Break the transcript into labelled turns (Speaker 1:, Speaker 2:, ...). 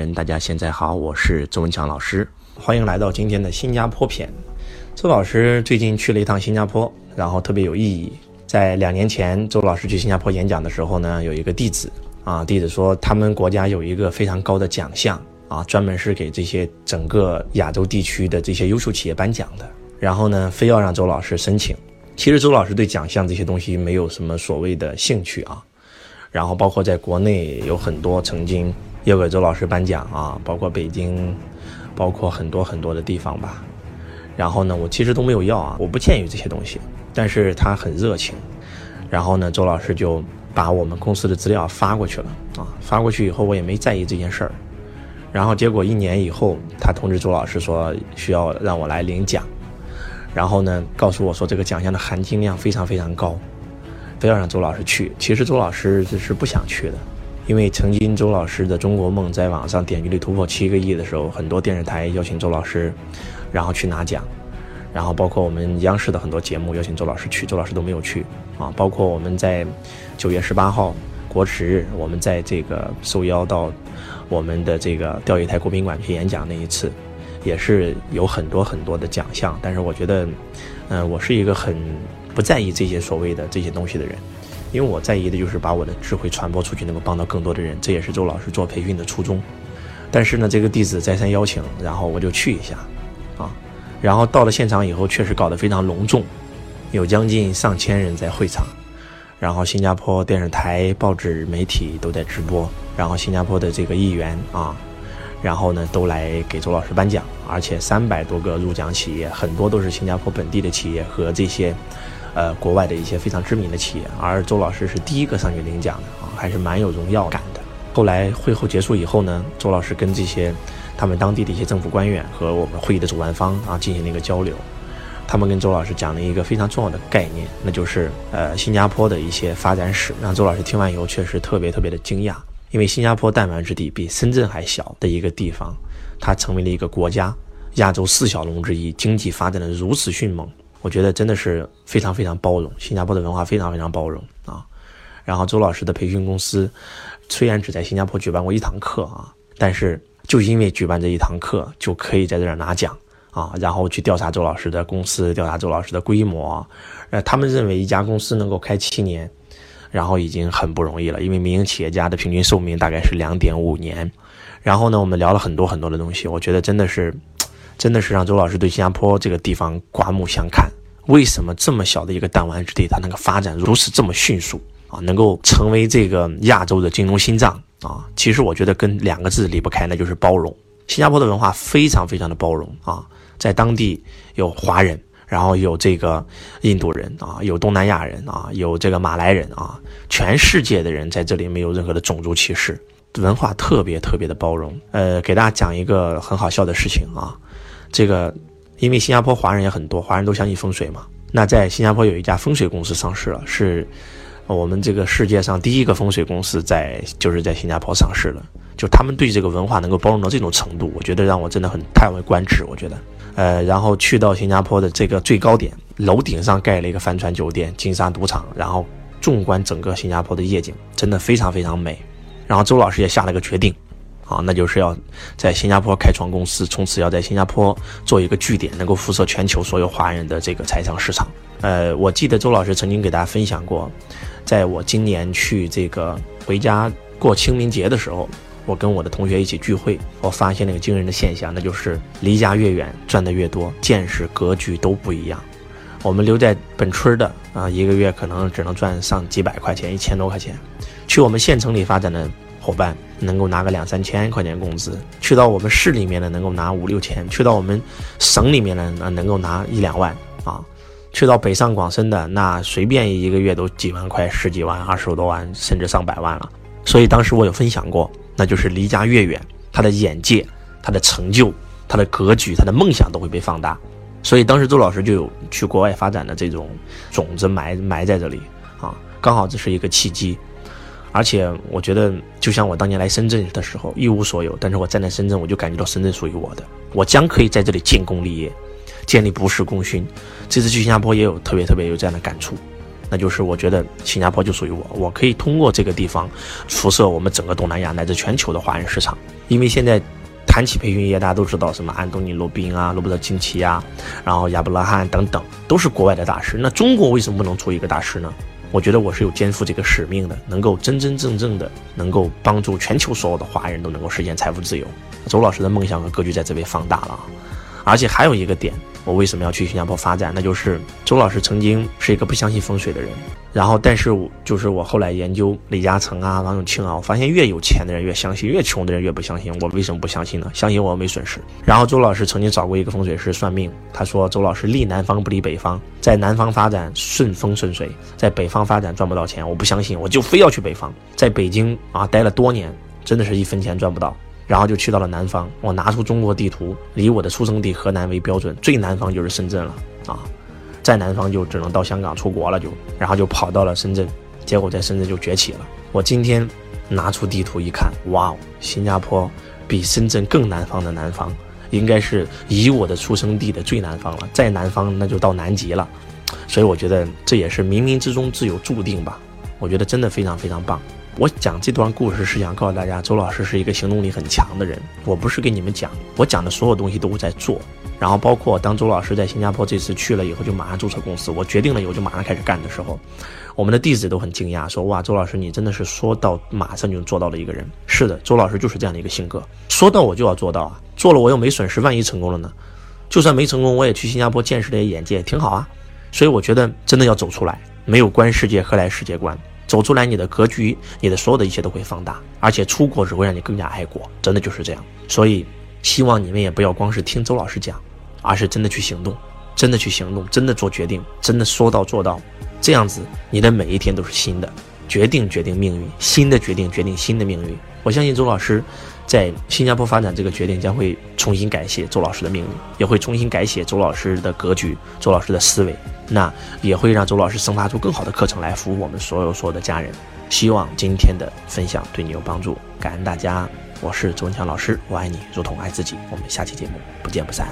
Speaker 1: 人，大家现在好，我是周文强老师，欢迎来到今天的新加坡篇。周老师最近去了一趟新加坡，然后特别有意义。在两年前，周老师去新加坡演讲的时候呢，有一个弟子啊，弟子说他们国家有一个非常高的奖项啊，专门是给这些整个亚洲地区的这些优秀企业颁奖的。然后呢，非要让周老师申请。其实周老师对奖项这些东西没有什么所谓的兴趣啊。然后包括在国内有很多曾经要给周老师颁奖啊，包括北京，包括很多很多的地方吧。然后呢，我其实都没有要啊，我不欠于这些东西。但是他很热情，然后呢，周老师就把我们公司的资料发过去了啊。发过去以后，我也没在意这件事儿。然后结果一年以后，他通知周老师说需要让我来领奖，然后呢，告诉我说这个奖项的含金量非常非常高。非要让周老师去，其实周老师是不想去的，因为曾经周老师的《中国梦》在网上点击率突破七个亿的时候，很多电视台邀请周老师，然后去拿奖，然后包括我们央视的很多节目邀请周老师去，周老师都没有去啊。包括我们在九月十八号国耻日，我们在这个受邀到我们的这个钓鱼台国宾馆去演讲那一次，也是有很多很多的奖项，但是我觉得，嗯，我是一个很。不在意这些所谓的这些东西的人，因为我在意的就是把我的智慧传播出去，能够帮到更多的人。这也是周老师做培训的初衷。但是呢，这个弟子再三邀请，然后我就去一下，啊，然后到了现场以后，确实搞得非常隆重，有将近上千人在会场，然后新加坡电视台、报纸、媒体都在直播，然后新加坡的这个议员啊，然后呢都来给周老师颁奖，而且三百多个入奖企业，很多都是新加坡本地的企业和这些。呃，国外的一些非常知名的企业，而周老师是第一个上去领奖的啊，还是蛮有荣耀感的。后来会后结束以后呢，周老师跟这些他们当地的一些政府官员和我们会议的主办方啊进行了一个交流，他们跟周老师讲了一个非常重要的概念，那就是呃新加坡的一些发展史，让周老师听完以后确实特别特别的惊讶，因为新加坡弹丸之地比深圳还小的一个地方，它成为了一个国家，亚洲四小龙之一，经济发展的如此迅猛。我觉得真的是非常非常包容，新加坡的文化非常非常包容啊。然后周老师的培训公司虽然只在新加坡举办过一堂课啊，但是就因为举办这一堂课，就可以在这儿拿奖啊。然后去调查周老师的公司，调查周老师的规模。呃，他们认为一家公司能够开七年，然后已经很不容易了，因为民营企业家的平均寿命大概是两点五年。然后呢，我们聊了很多很多的东西，我觉得真的是。真的是让周老师对新加坡这个地方刮目相看。为什么这么小的一个弹丸之地，它能够发展如此这么迅速啊？能够成为这个亚洲的金融心脏啊？其实我觉得跟两个字离不开，那就是包容。新加坡的文化非常非常的包容啊，在当地有华人，然后有这个印度人啊，有东南亚人啊，有这个马来人啊，全世界的人在这里没有任何的种族歧视，文化特别特别的包容。呃，给大家讲一个很好笑的事情啊。这个，因为新加坡华人也很多，华人都相信风水嘛。那在新加坡有一家风水公司上市了，是我们这个世界上第一个风水公司在就是在新加坡上市了。就他们对这个文化能够包容到这种程度，我觉得让我真的很叹为观止。我觉得，呃，然后去到新加坡的这个最高点，楼顶上盖了一个帆船酒店、金沙赌场，然后纵观整个新加坡的夜景，真的非常非常美。然后周老师也下了个决定。啊，那就是要在新加坡开创公司，从此要在新加坡做一个据点，能够辐射全球所有华人的这个财商市场。呃，我记得周老师曾经给大家分享过，在我今年去这个回家过清明节的时候，我跟我的同学一起聚会，我发现了一个惊人的现象，那就是离家越远，赚的越多，见识格局都不一样。我们留在本村的啊，一个月可能只能赚上几百块钱，一千多块钱，去我们县城里发展的。伙伴能够拿个两三千块钱工资，去到我们市里面的能够拿五六千，去到我们省里面的啊能够拿一两万啊，去到北上广深的那随便一个月都几万块、十几万、二十多万，甚至上百万了。所以当时我有分享过，那就是离家越远，他的眼界、他的成就、他的格局、他的梦想都会被放大。所以当时周老师就有去国外发展的这种种子埋埋在这里啊，刚好这是一个契机。而且我觉得，就像我当年来深圳的时候，一无所有，但是我站在深圳，我就感觉到深圳属于我的，我将可以在这里建功立业，建立不世功勋。这次去新加坡也有特别特别有这样的感触，那就是我觉得新加坡就属于我，我可以通过这个地方辐射我们整个东南亚乃至全球的华人市场。因为现在谈起培训业，大家都知道什么安东尼·罗宾啊、罗伯特·清崎啊，然后亚伯拉罕等等，都是国外的大师。那中国为什么不能出一个大师呢？我觉得我是有肩负这个使命的，能够真真正正的能够帮助全球所有的华人都能够实现财富自由。周老师的梦想和格局在这边放大了啊，而且还有一个点。我为什么要去新加坡发展？那就是周老师曾经是一个不相信风水的人，然后但是就是我后来研究李嘉诚啊、王永庆啊，我发现越有钱的人越相信，越穷的人越不相信。我为什么不相信呢？相信我没损失。然后周老师曾经找过一个风水师算命，他说周老师立南方不立北方，在南方发展顺风顺水，在北方发展赚不到钱。我不相信，我就非要去北方，在北京啊待了多年，真的是一分钱赚不到。然后就去到了南方，我拿出中国地图，以我的出生地河南为标准，最南方就是深圳了啊，在南方就只能到香港出国了，就然后就跑到了深圳，结果在深圳就崛起了。我今天拿出地图一看，哇哦，新加坡比深圳更南方的南方，应该是以我的出生地的最南方了，再南方那就到南极了，所以我觉得这也是冥冥之中自有注定吧，我觉得真的非常非常棒。我讲这段故事是想告诉大家，周老师是一个行动力很强的人。我不是给你们讲，我讲的所有东西都在做。然后包括当周老师在新加坡这次去了以后，就马上注册公司。我决定了以后就马上开始干的时候，我们的弟子都很惊讶，说：“哇，周老师你真的是说到马上就做到的一个人。”是的，周老师就是这样的一个性格，说到我就要做到啊！做了我又没损失，万一成功了呢？就算没成功，我也去新加坡见识了眼界，挺好啊。所以我觉得真的要走出来，没有观世界何来世界观？走出来，你的格局，你的所有的一切都会放大，而且出国只会让你更加爱国，真的就是这样。所以，希望你们也不要光是听周老师讲，而是真的去行动，真的去行动，真的做决定，真的说到做到，这样子你的每一天都是新的。决定决定命运，新的决定决定新的命运。我相信周老师。在新加坡发展这个决定将会重新改写周老师的命运，也会重新改写周老师的格局、周老师的思维，那也会让周老师生发出更好的课程来服务我们所有所有的家人。希望今天的分享对你有帮助，感恩大家。我是周文强老师，我爱你如同爱自己。我们下期节目不见不散。